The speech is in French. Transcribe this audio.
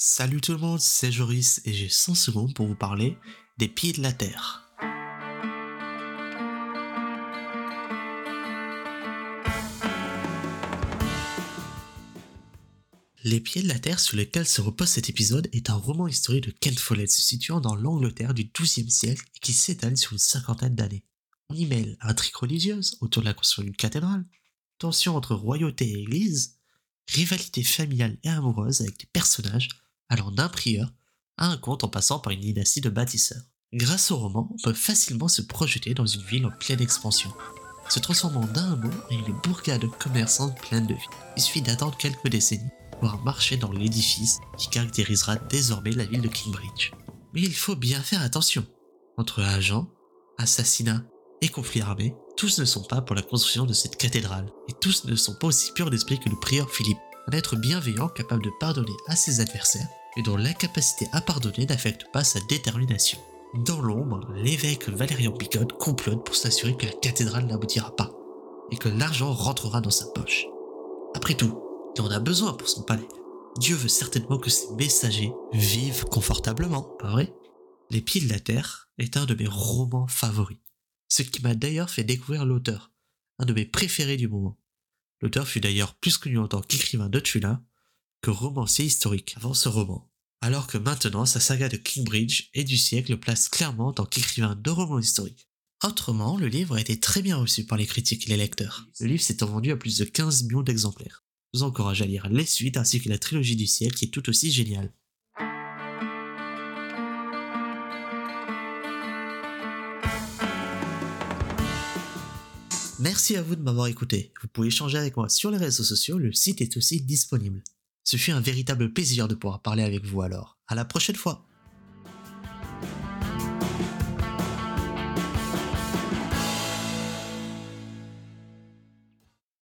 Salut tout le monde, c'est Joris et j'ai 100 secondes pour vous parler des pieds de la Terre. Les pieds de la Terre sur lesquels se repose cet épisode est un roman historique de Ken Follett se situant dans l'Angleterre du XIIe siècle et qui s'étale sur une cinquantaine d'années. On y mêle intrigue religieuse autour de la construction d'une cathédrale, tension entre royauté et église, rivalité familiale et amoureuse avec des personnages allant d'un prieur à un comte en passant par une dynastie de bâtisseurs. Grâce au roman, on peut facilement se projeter dans une ville en pleine expansion, se transformant d'un mot en une bourgade commerçante pleine de vie. Il suffit d'attendre quelques décennies pour marcher dans l'édifice qui caractérisera désormais la ville de Cambridge. Mais il faut bien faire attention. Entre agents, assassinats et conflits armés, tous ne sont pas pour la construction de cette cathédrale, et tous ne sont pas aussi purs d'esprit que le prieur Philippe, un être bienveillant capable de pardonner à ses adversaires et dont l'incapacité à pardonner n'affecte pas sa détermination. Dans l'ombre, l'évêque Valérian Picotte complote pour s'assurer que la cathédrale n'aboutira pas et que l'argent rentrera dans sa poche. Après tout, il en a besoin pour son palais. Dieu veut certainement que ses messagers vivent confortablement, pas vrai? Les Pieds de la Terre est un de mes romans favoris, ce qui m'a d'ailleurs fait découvrir l'auteur, un de mes préférés du moment. L'auteur fut d'ailleurs plus connu en tant qu'écrivain de Tula que romancier historique avant ce roman, alors que maintenant sa saga de Kingbridge et du siècle le place clairement en tant qu'écrivain de romans historiques. Autrement, le livre a été très bien reçu par les critiques et les lecteurs. Le livre s'étant vendu à plus de 15 millions d'exemplaires. Je vous encourage à lire les suites ainsi que la trilogie du siècle qui est tout aussi géniale. Merci à vous de m'avoir écouté. Vous pouvez échanger avec moi sur les réseaux sociaux, le site est aussi disponible. Ce fut un véritable plaisir de pouvoir parler avec vous alors. À la prochaine fois.